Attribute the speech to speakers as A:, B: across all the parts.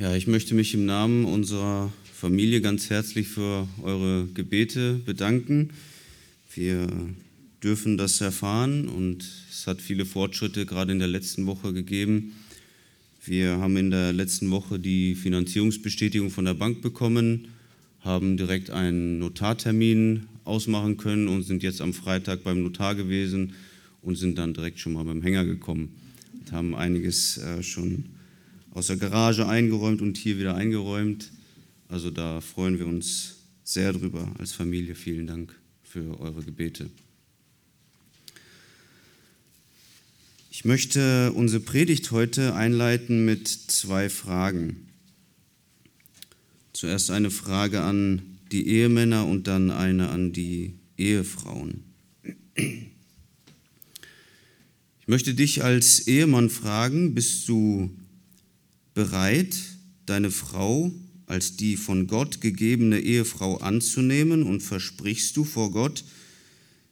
A: Ja, ich möchte mich im Namen unserer Familie ganz herzlich für eure Gebete bedanken. Wir dürfen das erfahren und es hat viele Fortschritte gerade in der letzten Woche gegeben. Wir haben in der letzten Woche die Finanzierungsbestätigung von der Bank bekommen, haben direkt einen Notartermin ausmachen können und sind jetzt am Freitag beim Notar gewesen und sind dann direkt schon mal beim Hänger gekommen und haben einiges äh, schon aus der Garage eingeräumt und hier wieder eingeräumt. Also da freuen wir uns sehr drüber als Familie. Vielen Dank für eure Gebete. Ich möchte unsere Predigt heute einleiten mit zwei Fragen. Zuerst eine Frage an die Ehemänner und dann eine an die Ehefrauen. Ich möchte dich als Ehemann fragen, bist du bereit, deine Frau als die von Gott gegebene Ehefrau anzunehmen und versprichst du vor Gott,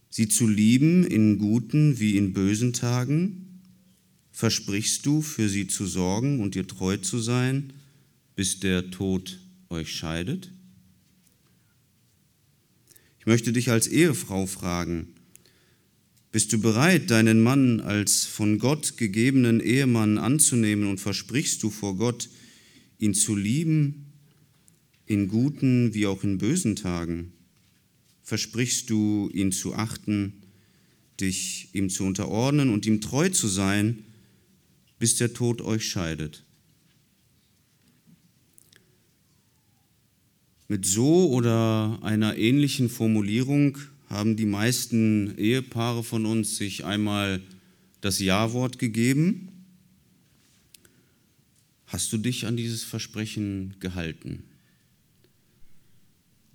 A: sie zu lieben in guten wie in bösen Tagen? Versprichst du, für sie zu sorgen und ihr treu zu sein, bis der Tod euch scheidet? Ich möchte dich als Ehefrau fragen, bist du bereit, deinen Mann als von Gott gegebenen Ehemann anzunehmen und versprichst du vor Gott, ihn zu lieben, in guten wie auch in bösen Tagen? Versprichst du, ihn zu achten, dich ihm zu unterordnen und ihm treu zu sein, bis der Tod euch scheidet? Mit so oder einer ähnlichen Formulierung haben die meisten Ehepaare von uns sich einmal das Ja-Wort gegeben. Hast du dich an dieses Versprechen gehalten?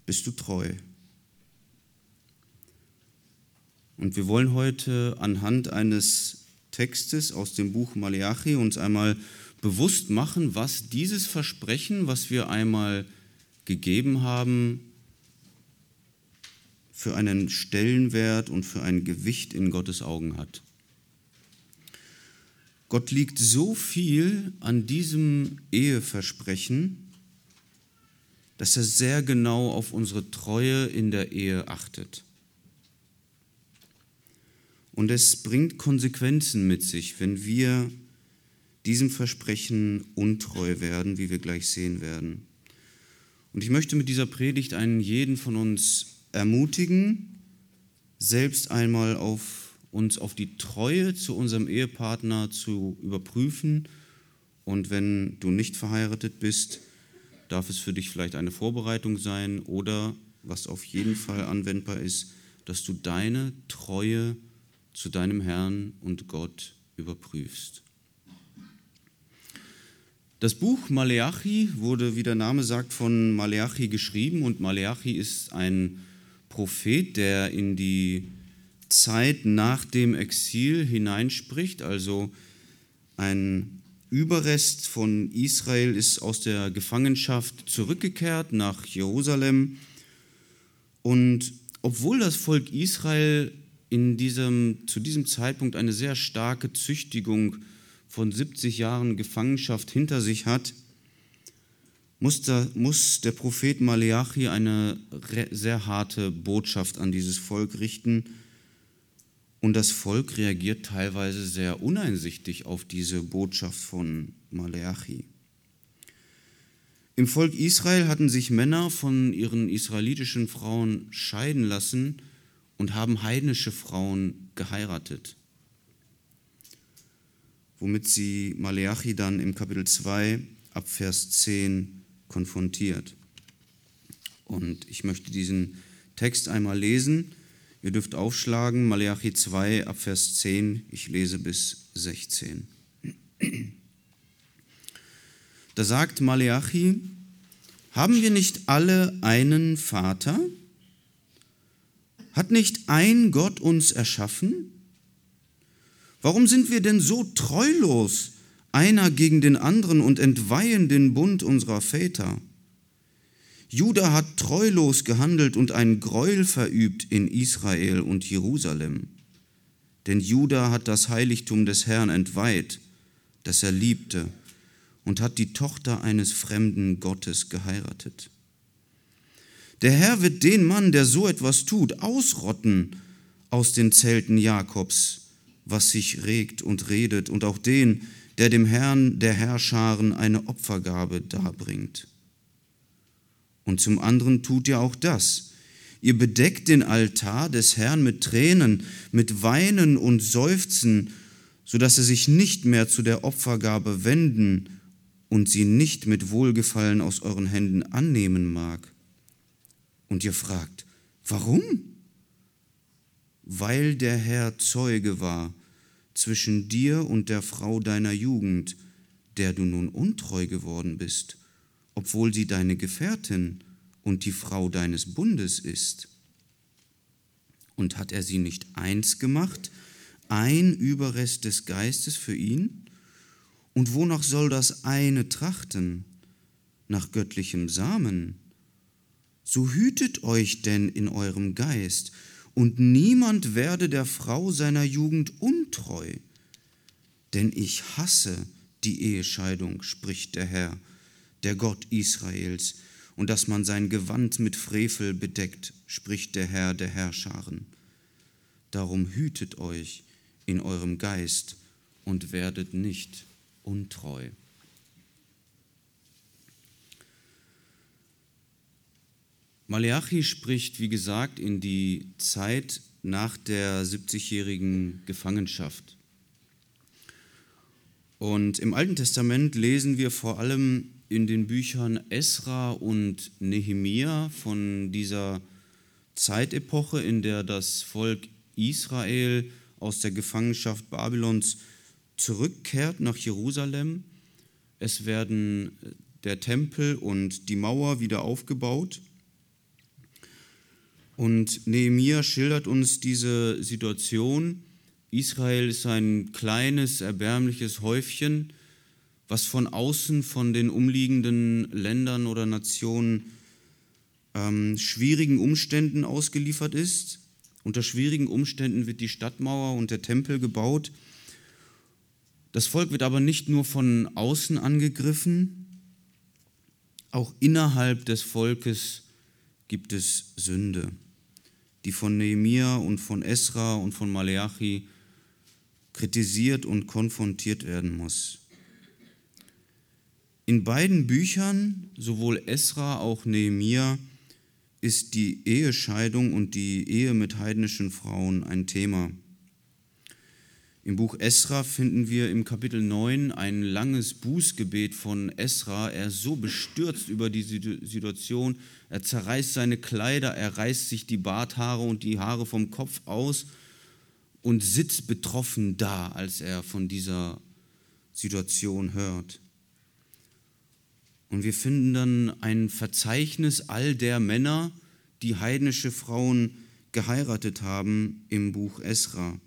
A: Bist du treu? Und wir wollen heute anhand eines Textes aus dem Buch Malachi uns einmal bewusst machen, was dieses Versprechen, was wir einmal gegeben haben, für einen Stellenwert und für ein Gewicht in Gottes Augen hat. Gott liegt so viel an diesem Eheversprechen, dass er sehr genau auf unsere Treue in der Ehe achtet. Und es bringt Konsequenzen mit sich, wenn wir diesem Versprechen untreu werden, wie wir gleich sehen werden. Und ich möchte mit dieser Predigt einen jeden von uns ermutigen, selbst einmal auf uns auf die Treue zu unserem Ehepartner zu überprüfen. Und wenn du nicht verheiratet bist, darf es für dich vielleicht eine Vorbereitung sein oder, was auf jeden Fall anwendbar ist, dass du deine Treue zu deinem Herrn und Gott überprüfst. Das Buch Maleachi wurde, wie der Name sagt, von Maleachi geschrieben und Maleachi ist ein Prophet, der in die Zeit nach dem Exil hineinspricht, also ein Überrest von Israel ist aus der Gefangenschaft zurückgekehrt nach Jerusalem. Und obwohl das Volk Israel in diesem, zu diesem Zeitpunkt eine sehr starke Züchtigung von 70 Jahren Gefangenschaft hinter sich hat, muss der, muss der Prophet Maleachi eine sehr harte Botschaft an dieses Volk richten. Und das Volk reagiert teilweise sehr uneinsichtig auf diese Botschaft von Maleachi. Im Volk Israel hatten sich Männer von ihren israelitischen Frauen scheiden lassen und haben heidnische Frauen geheiratet, womit sie Maleachi dann im Kapitel 2 ab Vers 10 konfrontiert. Und ich möchte diesen Text einmal lesen. Ihr dürft aufschlagen, Malachi 2 ab Vers 10, ich lese bis 16. Da sagt Malachi, haben wir nicht alle einen Vater? Hat nicht ein Gott uns erschaffen? Warum sind wir denn so treulos einer gegen den anderen und entweihen den Bund unserer Väter. Juda hat treulos gehandelt und ein Gräuel verübt in Israel und Jerusalem. Denn Juda hat das Heiligtum des Herrn entweiht, das er liebte, und hat die Tochter eines fremden Gottes geheiratet. Der Herr wird den Mann, der so etwas tut, ausrotten aus den Zelten Jakobs, was sich regt und redet, und auch den, der dem Herrn der Herrscharen eine Opfergabe darbringt. Und zum anderen tut ihr auch das. Ihr bedeckt den Altar des Herrn mit Tränen, mit Weinen und Seufzen, so dass er sich nicht mehr zu der Opfergabe wenden und sie nicht mit Wohlgefallen aus euren Händen annehmen mag. Und ihr fragt, warum? Weil der Herr Zeuge war zwischen dir und der Frau deiner Jugend, der du nun untreu geworden bist, obwohl sie deine Gefährtin und die Frau deines Bundes ist. Und hat er sie nicht eins gemacht, ein Überrest des Geistes für ihn? Und wonach soll das eine trachten? Nach göttlichem Samen? So hütet euch denn in eurem Geist, und niemand werde der Frau seiner Jugend untreu. Denn ich hasse die Ehescheidung, spricht der Herr, der Gott Israels, und dass man sein Gewand mit Frevel bedeckt, spricht der Herr der Herrscharen. Darum hütet euch in eurem Geist und werdet nicht untreu. Maleachi spricht, wie gesagt, in die Zeit nach der 70-jährigen Gefangenschaft. Und im Alten Testament lesen wir vor allem in den Büchern Esra und Nehemia von dieser Zeitepoche, in der das Volk Israel aus der Gefangenschaft Babylons zurückkehrt nach Jerusalem. Es werden der Tempel und die Mauer wieder aufgebaut. Und Nehemia schildert uns diese Situation. Israel ist ein kleines, erbärmliches Häufchen, was von außen von den umliegenden Ländern oder Nationen ähm, schwierigen Umständen ausgeliefert ist. Unter schwierigen Umständen wird die Stadtmauer und der Tempel gebaut. Das Volk wird aber nicht nur von außen angegriffen, auch innerhalb des Volkes gibt es Sünde, die von Nehemia und von Esra und von Maleachi kritisiert und konfrontiert werden muss. In beiden Büchern, sowohl Esra auch Nehemia, ist die Ehescheidung und die Ehe mit heidnischen Frauen ein Thema. Im Buch Esra finden wir im Kapitel 9 ein langes Bußgebet von Esra. Er ist so bestürzt über die Situation, er zerreißt seine Kleider, er reißt sich die Barthaare und die Haare vom Kopf aus und sitzt betroffen da, als er von dieser Situation hört. Und wir finden dann ein Verzeichnis all der Männer, die heidnische Frauen geheiratet haben im Buch Esra.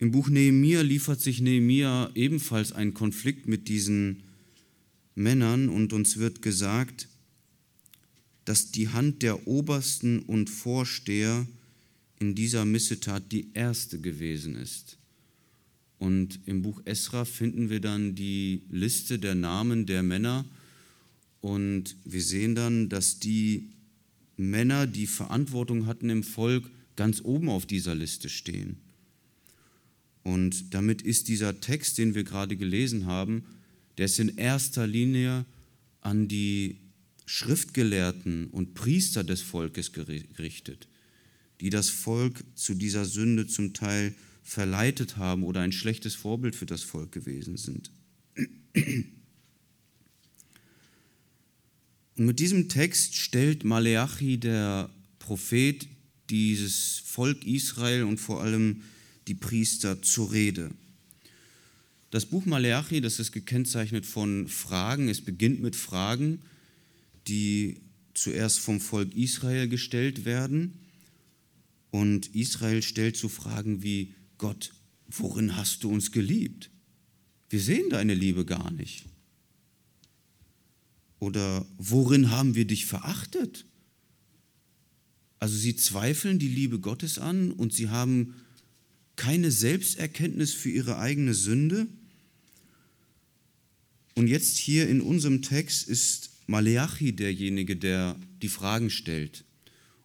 A: Im Buch Nehemia liefert sich Nehemia ebenfalls einen Konflikt mit diesen Männern und uns wird gesagt, dass die Hand der Obersten und Vorsteher in dieser Missetat die erste gewesen ist. Und im Buch Esra finden wir dann die Liste der Namen der Männer. Und wir sehen dann, dass die Männer, die Verantwortung hatten im Volk, ganz oben auf dieser Liste stehen. Und damit ist dieser Text, den wir gerade gelesen haben, der ist in erster Linie an die Schriftgelehrten und Priester des Volkes gerichtet, die das Volk zu dieser Sünde zum Teil verleitet haben oder ein schlechtes Vorbild für das Volk gewesen sind. Und mit diesem Text stellt Maleachi, der Prophet, dieses Volk Israel und vor allem die Priester zur Rede. Das Buch Maleachi, das ist gekennzeichnet von Fragen. Es beginnt mit Fragen, die zuerst vom Volk Israel gestellt werden. Und Israel stellt so Fragen wie, Gott, worin hast du uns geliebt? Wir sehen deine Liebe gar nicht. Oder worin haben wir dich verachtet? Also sie zweifeln die Liebe Gottes an und sie haben keine Selbsterkenntnis für ihre eigene Sünde. Und jetzt hier in unserem Text ist Maleachi derjenige, der die Fragen stellt.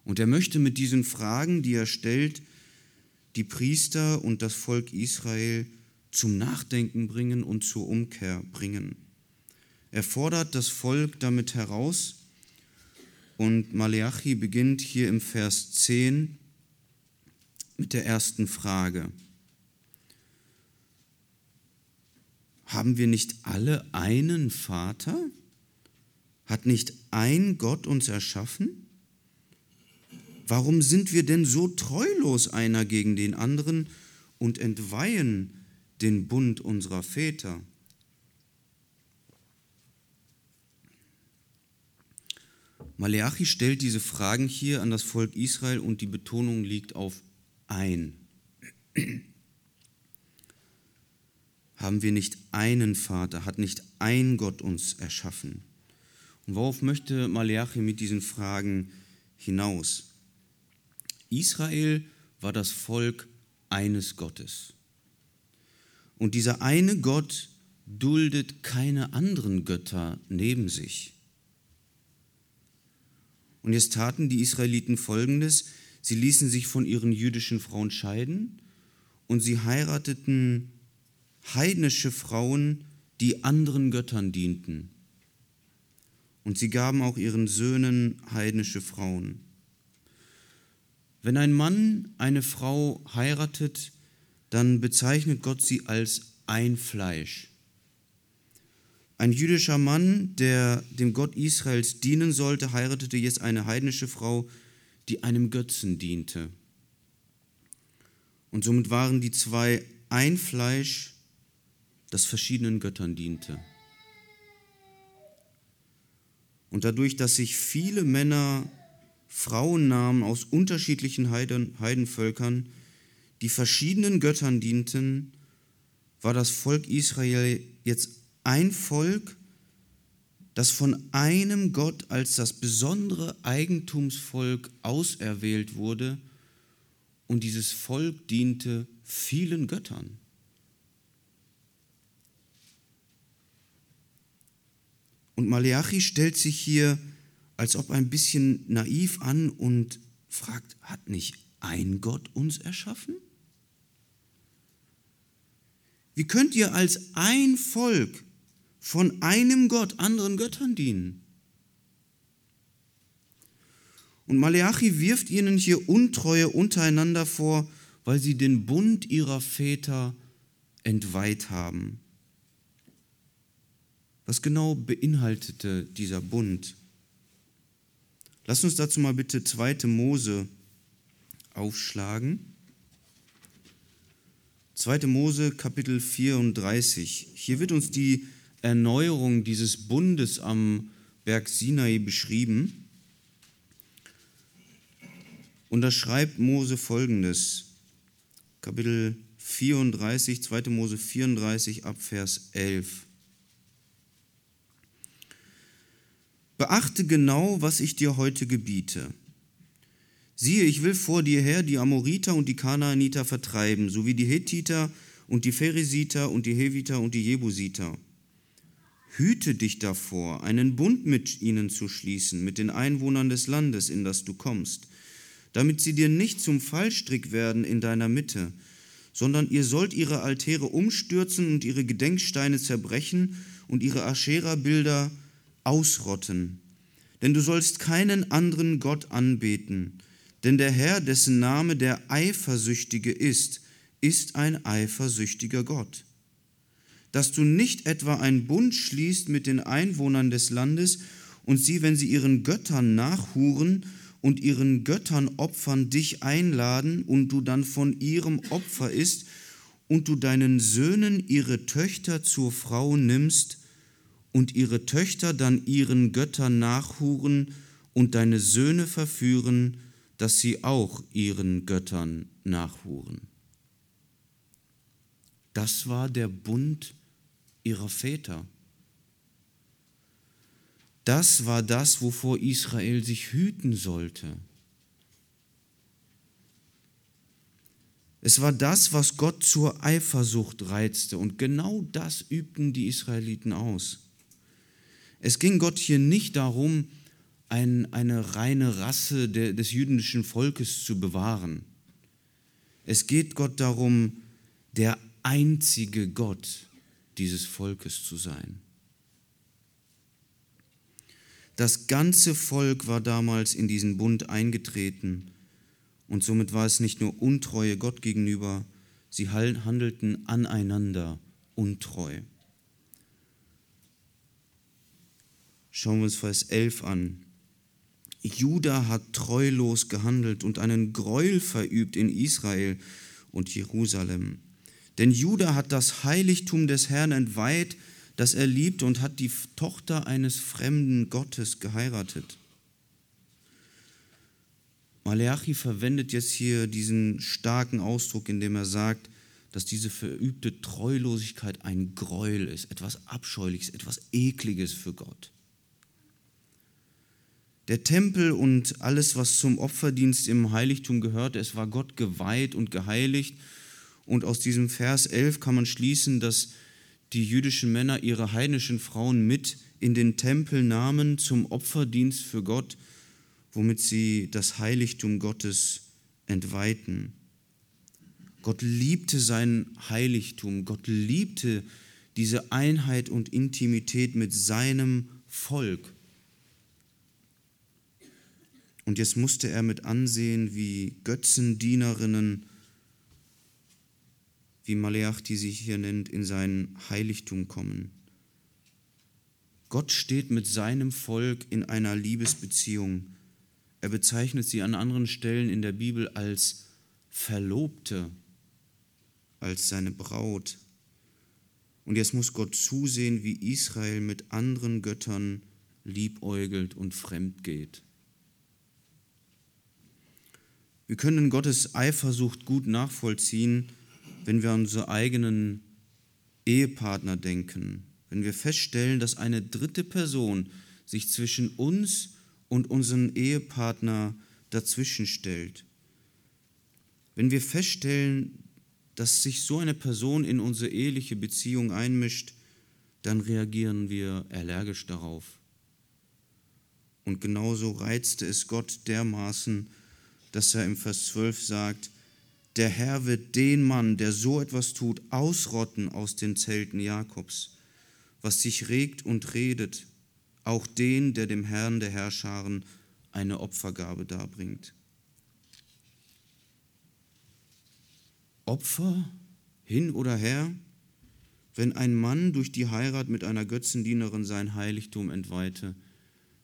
A: Und er möchte mit diesen Fragen, die er stellt, die Priester und das Volk Israel zum Nachdenken bringen und zur Umkehr bringen. Er fordert das Volk damit heraus und Maleachi beginnt hier im Vers 10 mit der ersten Frage. Haben wir nicht alle einen Vater? Hat nicht ein Gott uns erschaffen? Warum sind wir denn so treulos einer gegen den anderen und entweihen den Bund unserer Väter? Maleachi stellt diese Fragen hier an das Volk Israel und die Betonung liegt auf ein. Haben wir nicht einen Vater? Hat nicht ein Gott uns erschaffen? Und worauf möchte Maleachi mit diesen Fragen hinaus? Israel war das Volk eines Gottes. Und dieser eine Gott duldet keine anderen Götter neben sich. Und jetzt taten die Israeliten Folgendes. Sie ließen sich von ihren jüdischen Frauen scheiden und sie heirateten heidnische Frauen, die anderen Göttern dienten. Und sie gaben auch ihren Söhnen heidnische Frauen. Wenn ein Mann eine Frau heiratet, dann bezeichnet Gott sie als ein Fleisch. Ein jüdischer Mann, der dem Gott Israels dienen sollte, heiratete jetzt eine heidnische Frau, die einem Götzen diente. Und somit waren die zwei ein Fleisch, das verschiedenen Göttern diente. Und dadurch, dass sich viele Männer Frauennamen aus unterschiedlichen Heiden, Heidenvölkern, die verschiedenen Göttern dienten, war das Volk Israel jetzt ein Volk, das von einem Gott als das besondere Eigentumsvolk auserwählt wurde und dieses Volk diente vielen Göttern. Und Maleachi stellt sich hier als ob ein bisschen naiv an und fragt, hat nicht ein Gott uns erschaffen? Wie könnt ihr als ein Volk von einem Gott anderen Göttern dienen? Und Maleachi wirft ihnen hier Untreue untereinander vor, weil sie den Bund ihrer Väter entweiht haben. Was genau beinhaltete dieser Bund? Lass uns dazu mal bitte 2. Mose aufschlagen. 2. Mose Kapitel 34. Hier wird uns die Erneuerung dieses Bundes am Berg Sinai beschrieben. Und da schreibt Mose folgendes. Kapitel 34, 2. Mose 34 ab Vers 11. Beachte genau, was ich dir heute gebiete. Siehe, ich will vor dir her die Amoriter und die Kanaaniter vertreiben, sowie die Hethiter und die Pheresiter und die Heviter und die Jebusiter. Hüte dich davor, einen Bund mit ihnen zu schließen, mit den Einwohnern des Landes, in das du kommst, damit sie dir nicht zum Fallstrick werden in deiner Mitte, sondern ihr sollt ihre Altäre umstürzen und ihre Gedenksteine zerbrechen und ihre Aschera-Bilder ausrotten. Denn du sollst keinen anderen Gott anbeten, denn der Herr, dessen Name der Eifersüchtige ist, ist ein eifersüchtiger Gott. Dass du nicht etwa einen Bund schließt mit den Einwohnern des Landes und sie, wenn sie ihren Göttern nachhuren und ihren Göttern opfern, dich einladen und du dann von ihrem Opfer isst und du deinen Söhnen ihre Töchter zur Frau nimmst, und ihre Töchter dann ihren Göttern nachhuren und deine Söhne verführen, dass sie auch ihren Göttern nachhuren. Das war der Bund ihrer Väter. Das war das, wovor Israel sich hüten sollte. Es war das, was Gott zur Eifersucht reizte, und genau das übten die Israeliten aus. Es ging Gott hier nicht darum, ein, eine reine Rasse de, des jüdischen Volkes zu bewahren. Es geht Gott darum, der einzige Gott dieses Volkes zu sein. Das ganze Volk war damals in diesen Bund eingetreten und somit war es nicht nur Untreue Gott gegenüber, sie handelten aneinander untreu. Schauen wir uns Vers 11 an. Juda hat treulos gehandelt und einen Gräuel verübt in Israel und Jerusalem. Denn Juda hat das Heiligtum des Herrn entweiht, das er liebt, und hat die Tochter eines fremden Gottes geheiratet. Maleachi verwendet jetzt hier diesen starken Ausdruck, indem er sagt, dass diese verübte Treulosigkeit ein Gräuel ist, etwas Abscheuliches, etwas Ekliges für Gott. Der Tempel und alles, was zum Opferdienst im Heiligtum gehörte, es war Gott geweiht und geheiligt. Und aus diesem Vers 11 kann man schließen, dass die jüdischen Männer ihre heidnischen Frauen mit in den Tempel nahmen zum Opferdienst für Gott, womit sie das Heiligtum Gottes entweihten. Gott liebte sein Heiligtum, Gott liebte diese Einheit und Intimität mit seinem Volk. Und jetzt musste er mit ansehen, wie Götzendienerinnen, wie Maleach, die sich hier nennt, in sein Heiligtum kommen. Gott steht mit seinem Volk in einer Liebesbeziehung. Er bezeichnet sie an anderen Stellen in der Bibel als Verlobte, als seine Braut. Und jetzt muss Gott zusehen, wie Israel mit anderen Göttern liebäugelt und fremd geht. Wir können Gottes Eifersucht gut nachvollziehen, wenn wir an unsere eigenen Ehepartner denken, wenn wir feststellen, dass eine dritte Person sich zwischen uns und unseren Ehepartner dazwischen stellt. Wenn wir feststellen, dass sich so eine Person in unsere eheliche Beziehung einmischt, dann reagieren wir allergisch darauf. Und genauso reizte es Gott dermaßen, dass er im Vers 12 sagt, der Herr wird den Mann, der so etwas tut, ausrotten aus den Zelten Jakobs, was sich regt und redet, auch den, der dem Herrn der Herrscharen eine Opfergabe darbringt. Opfer hin oder her, wenn ein Mann durch die Heirat mit einer Götzendienerin sein Heiligtum entweihte,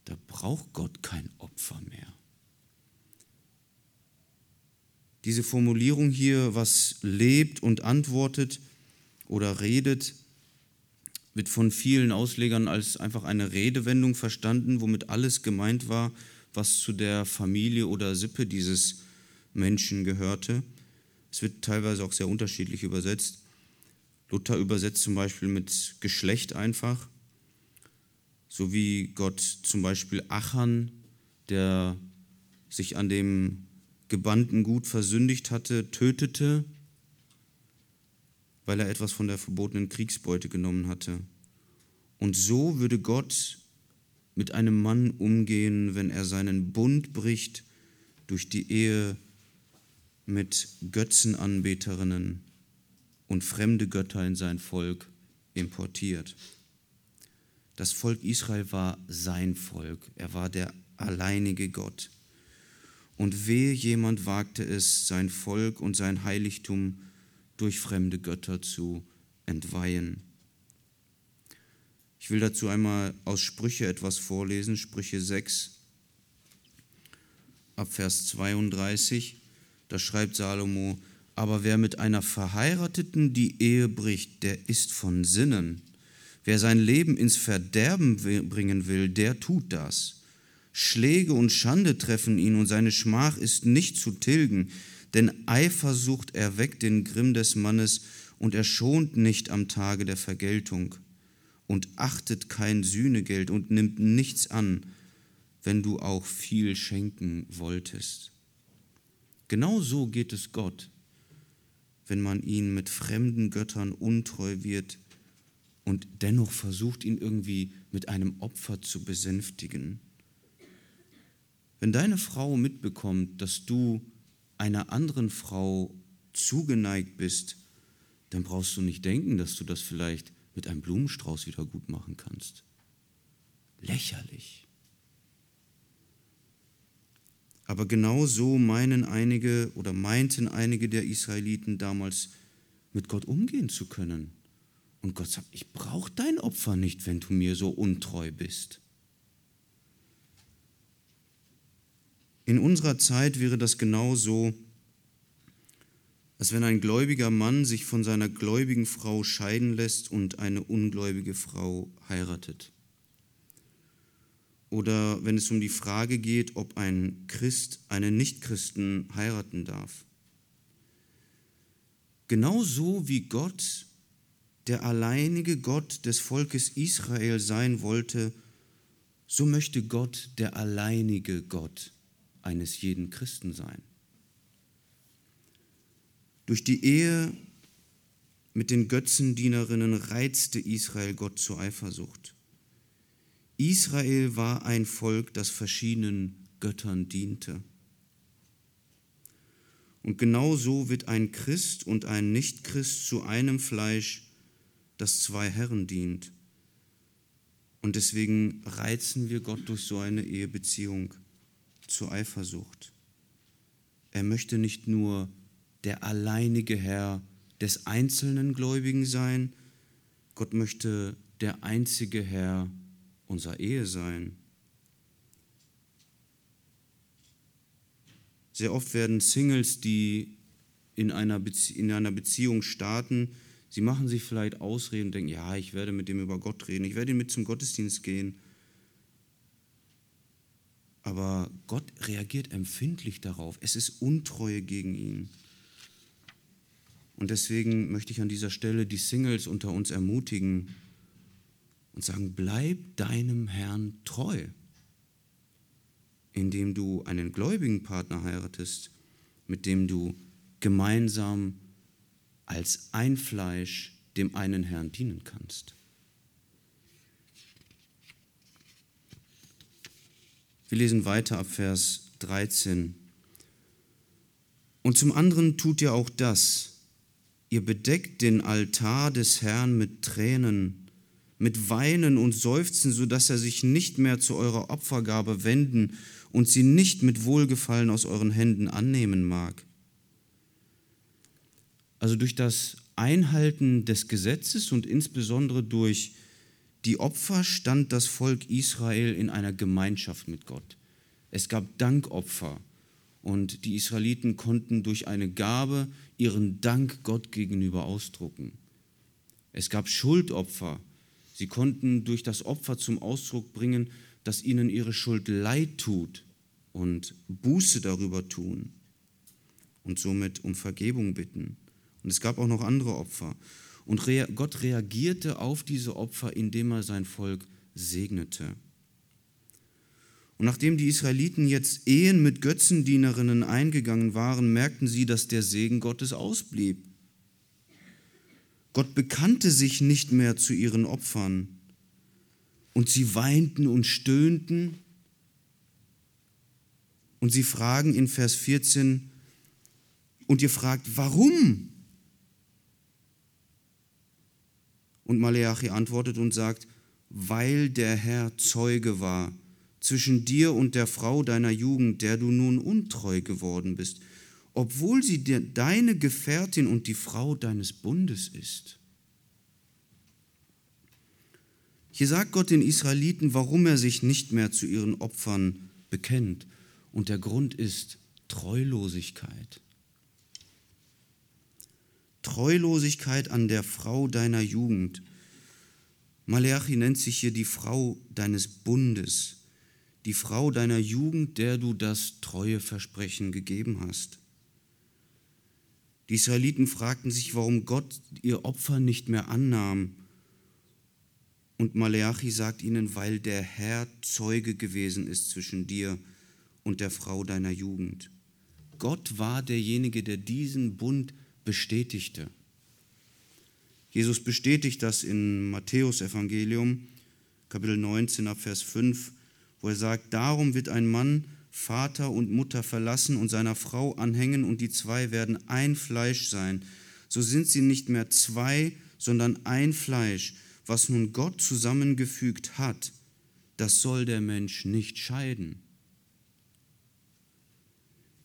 A: da braucht Gott kein Opfer mehr. Diese Formulierung hier, was lebt und antwortet oder redet, wird von vielen Auslegern als einfach eine Redewendung verstanden, womit alles gemeint war, was zu der Familie oder Sippe dieses Menschen gehörte. Es wird teilweise auch sehr unterschiedlich übersetzt. Luther übersetzt zum Beispiel mit Geschlecht einfach, so wie Gott zum Beispiel Achan, der sich an dem gebannten Gut versündigt hatte, tötete, weil er etwas von der verbotenen Kriegsbeute genommen hatte. Und so würde Gott mit einem Mann umgehen, wenn er seinen Bund bricht durch die Ehe mit Götzenanbeterinnen und fremde Götter in sein Volk importiert. Das Volk Israel war sein Volk, er war der alleinige Gott. Und wehe jemand wagte es, sein Volk und sein Heiligtum durch fremde Götter zu entweihen. Ich will dazu einmal aus Sprüche etwas vorlesen, Sprüche 6, ab Vers 32. Da schreibt Salomo, aber wer mit einer Verheirateten die Ehe bricht, der ist von Sinnen. Wer sein Leben ins Verderben bringen will, der tut das. Schläge und Schande treffen ihn und seine Schmach ist nicht zu tilgen, denn Eifersucht erweckt den Grimm des Mannes und er schont nicht am Tage der Vergeltung und achtet kein Sühnegeld und nimmt nichts an, wenn du auch viel schenken wolltest. Genau so geht es Gott, wenn man ihn mit fremden Göttern untreu wird und dennoch versucht ihn irgendwie mit einem Opfer zu besänftigen. Wenn deine Frau mitbekommt, dass du einer anderen Frau zugeneigt bist, dann brauchst du nicht denken, dass du das vielleicht mit einem Blumenstrauß wieder gut machen kannst. Lächerlich. Aber genau so meinen einige oder meinten einige der Israeliten damals mit Gott umgehen zu können. Und Gott sagt, ich brauche dein Opfer nicht, wenn du mir so untreu bist. In unserer Zeit wäre das genauso, als wenn ein gläubiger Mann sich von seiner gläubigen Frau scheiden lässt und eine ungläubige Frau heiratet. Oder wenn es um die Frage geht, ob ein Christ einen Nichtchristen heiraten darf. Genauso wie Gott der alleinige Gott des Volkes Israel sein wollte, so möchte Gott der alleinige Gott eines jeden Christen sein. Durch die Ehe mit den Götzendienerinnen reizte Israel Gott zur Eifersucht. Israel war ein Volk, das verschiedenen Göttern diente. Und genau so wird ein Christ und ein Nichtchrist zu einem Fleisch, das zwei Herren dient. Und deswegen reizen wir Gott durch so eine Ehebeziehung zur Eifersucht. Er möchte nicht nur der alleinige Herr des einzelnen Gläubigen sein, Gott möchte der einzige Herr unserer Ehe sein. Sehr oft werden Singles, die in einer, in einer Beziehung starten, sie machen sich vielleicht Ausreden und denken, ja, ich werde mit dem über Gott reden, ich werde mit zum Gottesdienst gehen. Aber Gott reagiert empfindlich darauf. Es ist Untreue gegen ihn. Und deswegen möchte ich an dieser Stelle die Singles unter uns ermutigen und sagen, bleib deinem Herrn treu, indem du einen gläubigen Partner heiratest, mit dem du gemeinsam als ein Fleisch dem einen Herrn dienen kannst. Wir lesen weiter ab Vers 13. Und zum anderen tut ihr auch das, ihr bedeckt den Altar des Herrn mit Tränen, mit Weinen und Seufzen, sodass er sich nicht mehr zu eurer Opfergabe wenden und sie nicht mit Wohlgefallen aus euren Händen annehmen mag. Also durch das Einhalten des Gesetzes und insbesondere durch die Opfer stand das Volk Israel in einer Gemeinschaft mit Gott. Es gab Dankopfer und die Israeliten konnten durch eine Gabe ihren Dank Gott gegenüber ausdrucken. Es gab Schuldopfer. Sie konnten durch das Opfer zum Ausdruck bringen, dass ihnen ihre Schuld leid tut und Buße darüber tun und somit um Vergebung bitten. Und es gab auch noch andere Opfer. Und Gott reagierte auf diese Opfer, indem er sein Volk segnete. Und nachdem die Israeliten jetzt Ehen mit Götzendienerinnen eingegangen waren, merkten sie, dass der Segen Gottes ausblieb. Gott bekannte sich nicht mehr zu ihren Opfern. Und sie weinten und stöhnten. Und sie fragen in Vers 14, und ihr fragt, warum? Und Maleachi antwortet und sagt, weil der Herr Zeuge war zwischen dir und der Frau deiner Jugend, der du nun untreu geworden bist, obwohl sie deine Gefährtin und die Frau deines Bundes ist. Hier sagt Gott den Israeliten, warum er sich nicht mehr zu ihren Opfern bekennt. Und der Grund ist Treulosigkeit. Treulosigkeit an der Frau deiner Jugend. Maleachi nennt sich hier die Frau deines Bundes, die Frau deiner Jugend, der du das treue Versprechen gegeben hast. Die Israeliten fragten sich, warum Gott ihr Opfer nicht mehr annahm. Und Maleachi sagt ihnen, weil der Herr Zeuge gewesen ist zwischen dir und der Frau deiner Jugend. Gott war derjenige, der diesen Bund bestätigte. Jesus bestätigt das in Matthäus Evangelium, Kapitel 19 ab Vers 5, wo er sagt, darum wird ein Mann Vater und Mutter verlassen und seiner Frau anhängen und die zwei werden ein Fleisch sein. So sind sie nicht mehr zwei, sondern ein Fleisch. Was nun Gott zusammengefügt hat, das soll der Mensch nicht scheiden.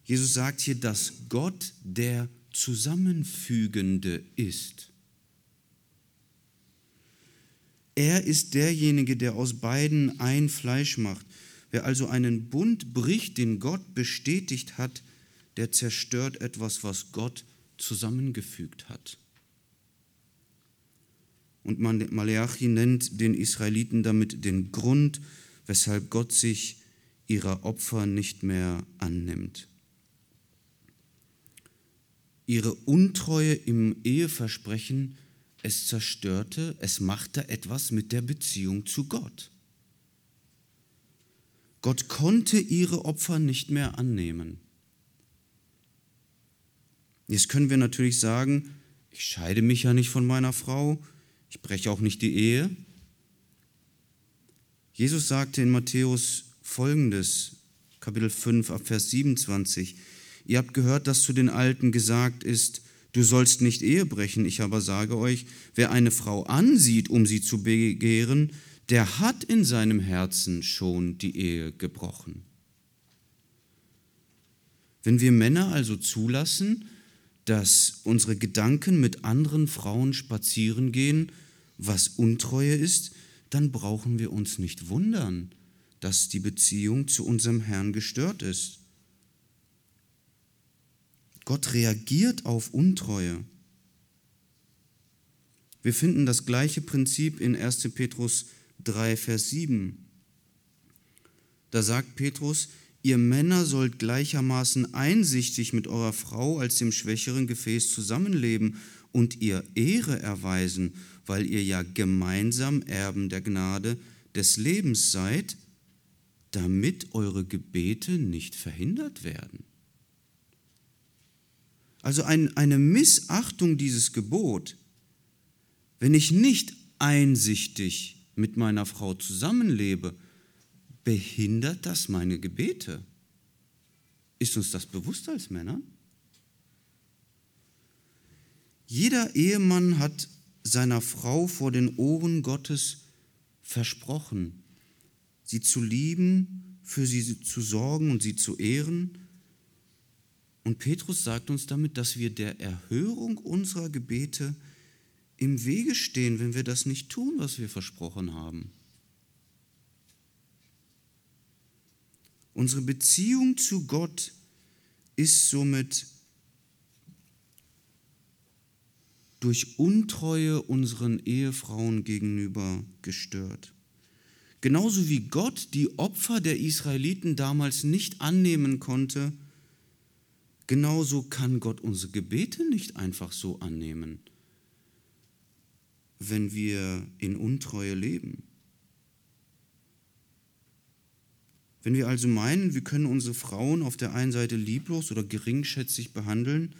A: Jesus sagt hier, dass Gott der Zusammenfügende ist. Er ist derjenige, der aus beiden ein Fleisch macht. Wer also einen Bund bricht, den Gott bestätigt hat, der zerstört etwas, was Gott zusammengefügt hat. Und Maleachi nennt den Israeliten damit den Grund, weshalb Gott sich ihrer Opfer nicht mehr annimmt. Ihre Untreue im Eheversprechen, es zerstörte, es machte etwas mit der Beziehung zu Gott. Gott konnte ihre Opfer nicht mehr annehmen. Jetzt können wir natürlich sagen, ich scheide mich ja nicht von meiner Frau, ich breche auch nicht die Ehe. Jesus sagte in Matthäus folgendes, Kapitel 5, Vers 27, ihr habt gehört, dass zu den Alten gesagt ist, du sollst nicht Ehe brechen, ich aber sage euch, wer eine Frau ansieht, um sie zu begehren, der hat in seinem Herzen schon die Ehe gebrochen. Wenn wir Männer also zulassen, dass unsere Gedanken mit anderen Frauen spazieren gehen, was Untreue ist, dann brauchen wir uns nicht wundern, dass die Beziehung zu unserem Herrn gestört ist. Gott reagiert auf Untreue. Wir finden das gleiche Prinzip in 1. Petrus 3, Vers 7. Da sagt Petrus, ihr Männer sollt gleichermaßen einsichtig mit eurer Frau als dem schwächeren Gefäß zusammenleben und ihr Ehre erweisen, weil ihr ja gemeinsam Erben der Gnade des Lebens seid, damit eure Gebete nicht verhindert werden. Also ein, eine Missachtung dieses Gebot, wenn ich nicht einsichtig mit meiner Frau zusammenlebe, behindert das meine Gebete. Ist uns das bewusst als Männer? Jeder Ehemann hat seiner Frau vor den Ohren Gottes versprochen, sie zu lieben, für sie zu sorgen und sie zu ehren. Und Petrus sagt uns damit, dass wir der Erhörung unserer Gebete im Wege stehen, wenn wir das nicht tun, was wir versprochen haben. Unsere Beziehung zu Gott ist somit durch Untreue unseren Ehefrauen gegenüber gestört. Genauso wie Gott die Opfer der Israeliten damals nicht annehmen konnte, genauso kann Gott unsere Gebete nicht einfach so annehmen wenn wir in Untreue leben. Wenn wir also meinen, wir können unsere Frauen auf der einen Seite lieblos oder geringschätzig behandeln,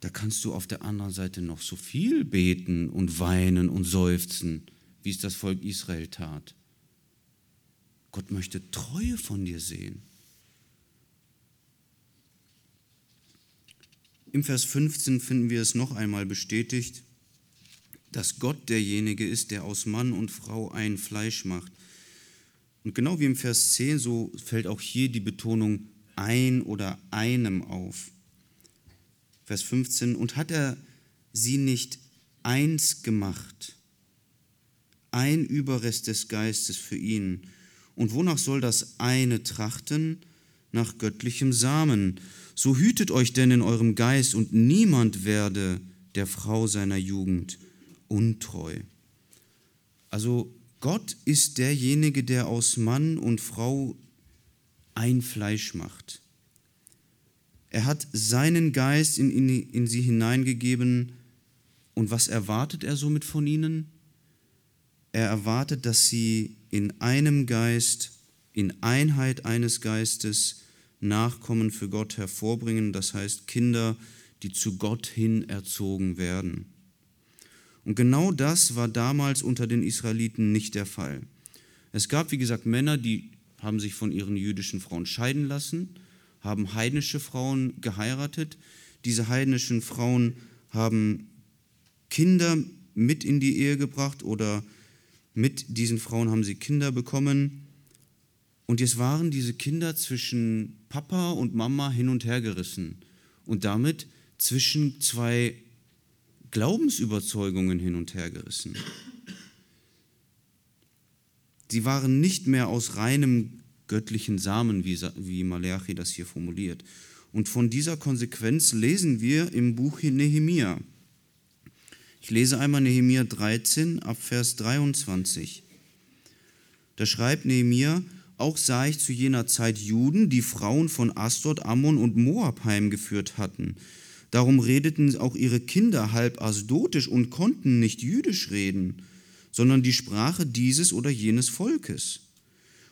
A: da kannst du auf der anderen Seite noch so viel beten und weinen und seufzen, wie es das Volk Israel tat. Gott möchte Treue von dir sehen. Im Vers 15 finden wir es noch einmal bestätigt dass Gott derjenige ist, der aus Mann und Frau ein Fleisch macht. Und genau wie im Vers 10, so fällt auch hier die Betonung ein oder einem auf. Vers 15, und hat er sie nicht eins gemacht, ein Überrest des Geistes für ihn. Und wonach soll das eine trachten? Nach göttlichem Samen. So hütet euch denn in eurem Geist und niemand werde der Frau seiner Jugend untreu. Also Gott ist derjenige, der aus Mann und Frau ein Fleisch macht. Er hat seinen Geist in, in, in sie hineingegeben. Und was erwartet er somit von ihnen? Er erwartet, dass sie in einem Geist, in Einheit eines Geistes Nachkommen für Gott hervorbringen, das heißt Kinder, die zu Gott hin erzogen werden. Und genau das war damals unter den Israeliten nicht der Fall. Es gab, wie gesagt, Männer, die haben sich von ihren jüdischen Frauen scheiden lassen, haben heidnische Frauen geheiratet. Diese heidnischen Frauen haben Kinder mit in die Ehe gebracht oder mit diesen Frauen haben sie Kinder bekommen. Und jetzt waren diese Kinder zwischen Papa und Mama hin und her gerissen und damit zwischen zwei Glaubensüberzeugungen hin und her gerissen. Sie waren nicht mehr aus reinem göttlichen Samen, wie, wie Maleachi das hier formuliert. Und von dieser Konsequenz lesen wir im Buch Nehemia. Ich lese einmal Nehemia 13 ab Vers 23. Da schreibt Nehemia, auch sah ich zu jener Zeit Juden, die Frauen von Asdod, Ammon und Moab heimgeführt hatten. Darum redeten auch ihre Kinder halb asdotisch und konnten nicht jüdisch reden sondern die Sprache dieses oder jenes Volkes.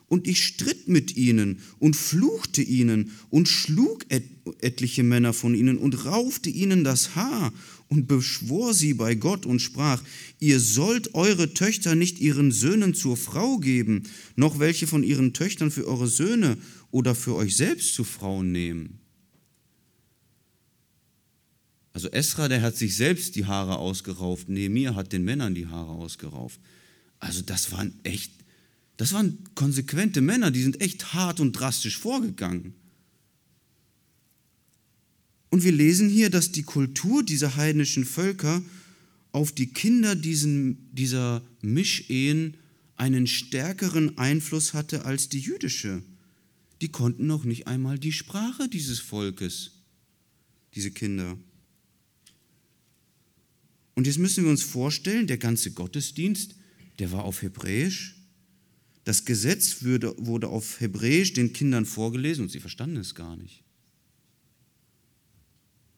A: Und ich stritt mit ihnen und fluchte ihnen und schlug et etliche Männer von ihnen und raufte ihnen das Haar und beschwor sie bei Gott und sprach, ihr sollt eure Töchter nicht ihren Söhnen zur Frau geben, noch welche von ihren Töchtern für eure Söhne oder für euch selbst zu Frauen nehmen. Also Esra, der hat sich selbst die Haare ausgerauft, Nehemiah hat den Männern die Haare ausgerauft. Also das waren echt, das waren konsequente Männer, die sind echt hart und drastisch vorgegangen. Und wir lesen hier, dass die Kultur dieser heidnischen Völker auf die Kinder diesen, dieser Mischehen einen stärkeren Einfluss hatte als die jüdische. Die konnten noch nicht einmal die Sprache dieses Volkes, diese Kinder. Und jetzt müssen wir uns vorstellen, der ganze Gottesdienst, der war auf Hebräisch. Das Gesetz wurde, wurde auf Hebräisch den Kindern vorgelesen und sie verstanden es gar nicht.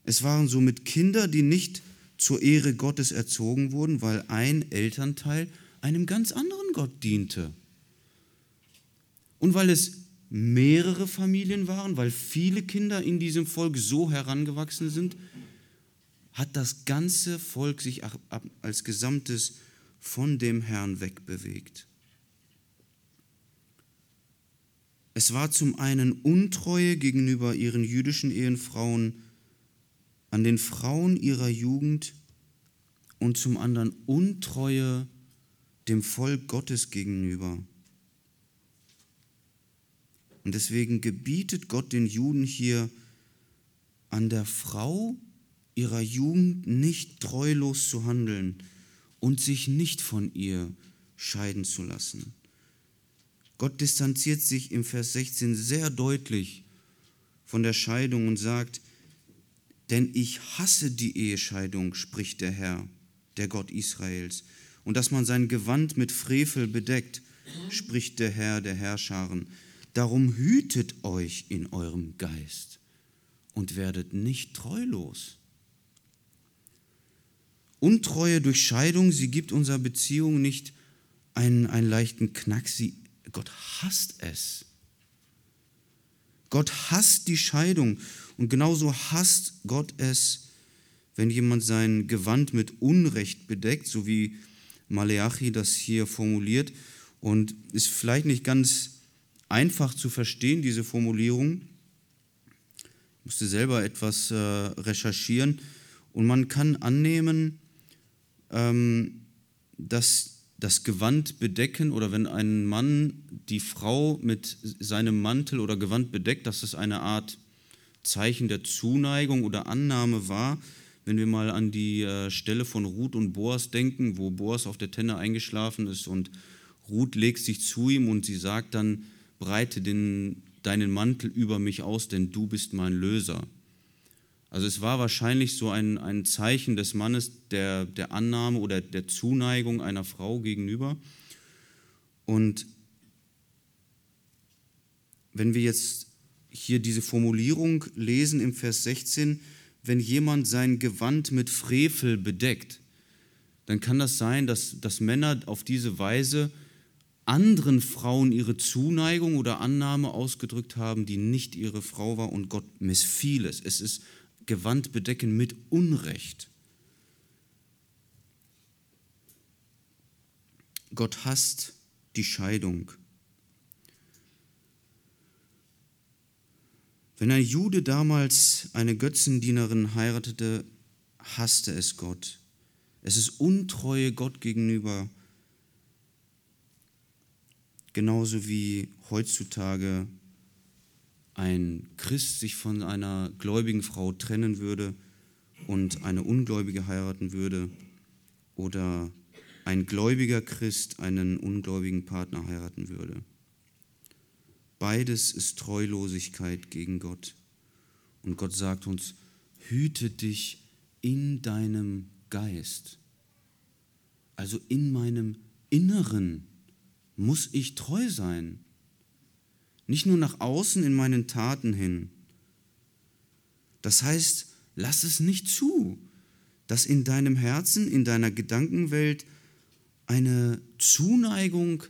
A: Es waren somit Kinder, die nicht zur Ehre Gottes erzogen wurden, weil ein Elternteil einem ganz anderen Gott diente. Und weil es mehrere Familien waren, weil viele Kinder in diesem Volk so herangewachsen sind, hat das ganze Volk sich als Gesamtes von dem Herrn wegbewegt. Es war zum einen Untreue gegenüber ihren jüdischen Ehefrauen an den Frauen ihrer Jugend und zum anderen Untreue dem Volk Gottes gegenüber. Und deswegen gebietet Gott den Juden hier an der Frau ihrer Jugend nicht treulos zu handeln und sich nicht von ihr scheiden zu lassen. Gott distanziert sich im Vers 16 sehr deutlich von der Scheidung und sagt, denn ich hasse die Ehescheidung, spricht der Herr, der Gott Israels, und dass man sein Gewand mit Frevel bedeckt, spricht der Herr der Herrscharen. Darum hütet euch in eurem Geist und werdet nicht treulos. Untreue durch Scheidung, sie gibt unserer Beziehung nicht einen, einen leichten Knack. Sie, Gott hasst es. Gott hasst die Scheidung und genauso hasst Gott es, wenn jemand sein Gewand mit Unrecht bedeckt, so wie Maleachi das hier formuliert. Und ist vielleicht nicht ganz einfach zu verstehen, diese Formulierung. Ich musste selber etwas äh, recherchieren und man kann annehmen, ähm, dass das Gewand bedecken oder wenn ein Mann die Frau mit seinem Mantel oder Gewand bedeckt, dass es eine Art Zeichen der Zuneigung oder Annahme war. Wenn wir mal an die äh, Stelle von Ruth und Boas denken, wo Boas auf der Tenne eingeschlafen ist und Ruth legt sich zu ihm und sie sagt dann, breite den, deinen Mantel über mich aus, denn du bist mein Löser. Also es war wahrscheinlich so ein, ein Zeichen des Mannes der, der Annahme oder der Zuneigung einer Frau gegenüber. Und wenn wir jetzt hier diese Formulierung lesen im Vers 16, wenn jemand sein Gewand mit Frevel bedeckt, dann kann das sein, dass, dass Männer auf diese Weise anderen Frauen ihre Zuneigung oder Annahme ausgedrückt haben, die nicht ihre Frau war und Gott missfiel es. Es ist Gewand bedecken mit Unrecht. Gott hasst die Scheidung. Wenn ein Jude damals eine Götzendienerin heiratete, hasste es Gott. Es ist Untreue Gott gegenüber, genauso wie heutzutage ein Christ sich von einer gläubigen Frau trennen würde und eine Ungläubige heiraten würde oder ein gläubiger Christ einen ungläubigen Partner heiraten würde. Beides ist Treulosigkeit gegen Gott. Und Gott sagt uns, hüte dich in deinem Geist. Also in meinem Inneren muss ich treu sein. Nicht nur nach außen in meinen Taten hin. Das heißt, lass es nicht zu, dass in deinem Herzen, in deiner Gedankenwelt eine Zuneigung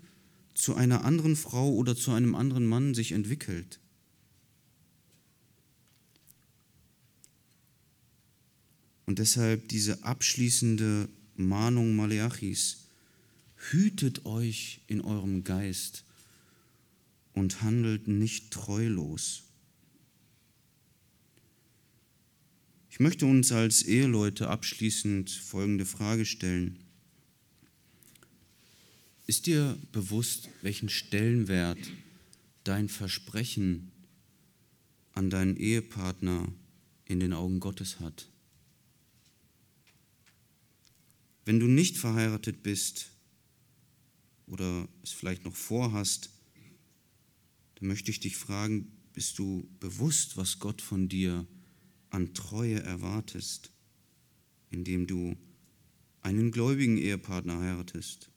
A: zu einer anderen Frau oder zu einem anderen Mann sich entwickelt. Und deshalb diese abschließende Mahnung Maleachis, hütet euch in eurem Geist und handelt nicht treulos. Ich möchte uns als Eheleute abschließend folgende Frage stellen. Ist dir bewusst, welchen Stellenwert dein Versprechen an deinen Ehepartner in den Augen Gottes hat? Wenn du nicht verheiratet bist oder es vielleicht noch vorhast, dann möchte ich dich fragen, bist du bewusst, was Gott von dir an Treue erwartest, indem du einen gläubigen Ehepartner heiratest?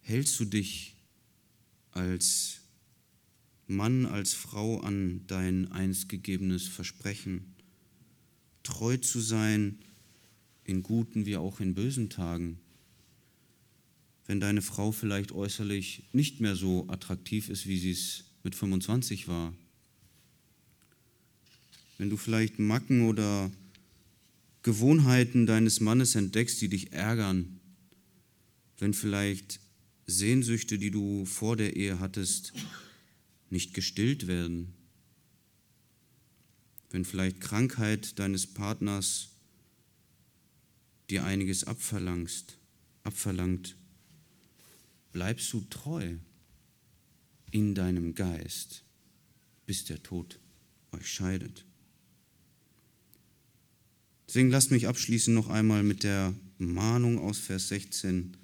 A: Hältst du dich als Mann, als Frau an dein einst gegebenes Versprechen, treu zu sein in guten wie auch in bösen Tagen? Wenn deine Frau vielleicht äußerlich nicht mehr so attraktiv ist, wie sie es mit 25 war. Wenn du vielleicht Macken oder Gewohnheiten deines Mannes entdeckst, die dich ärgern. Wenn vielleicht Sehnsüchte, die du vor der Ehe hattest, nicht gestillt werden. Wenn vielleicht Krankheit deines Partners dir einiges abverlangt, bleibst du treu in deinem Geist, bis der Tod euch scheidet. Deswegen lasst mich abschließen noch einmal mit der Mahnung aus Vers 16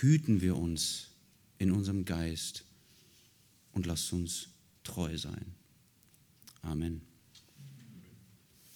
A: hüten wir uns in unserem Geist und lasst uns treu sein. Amen.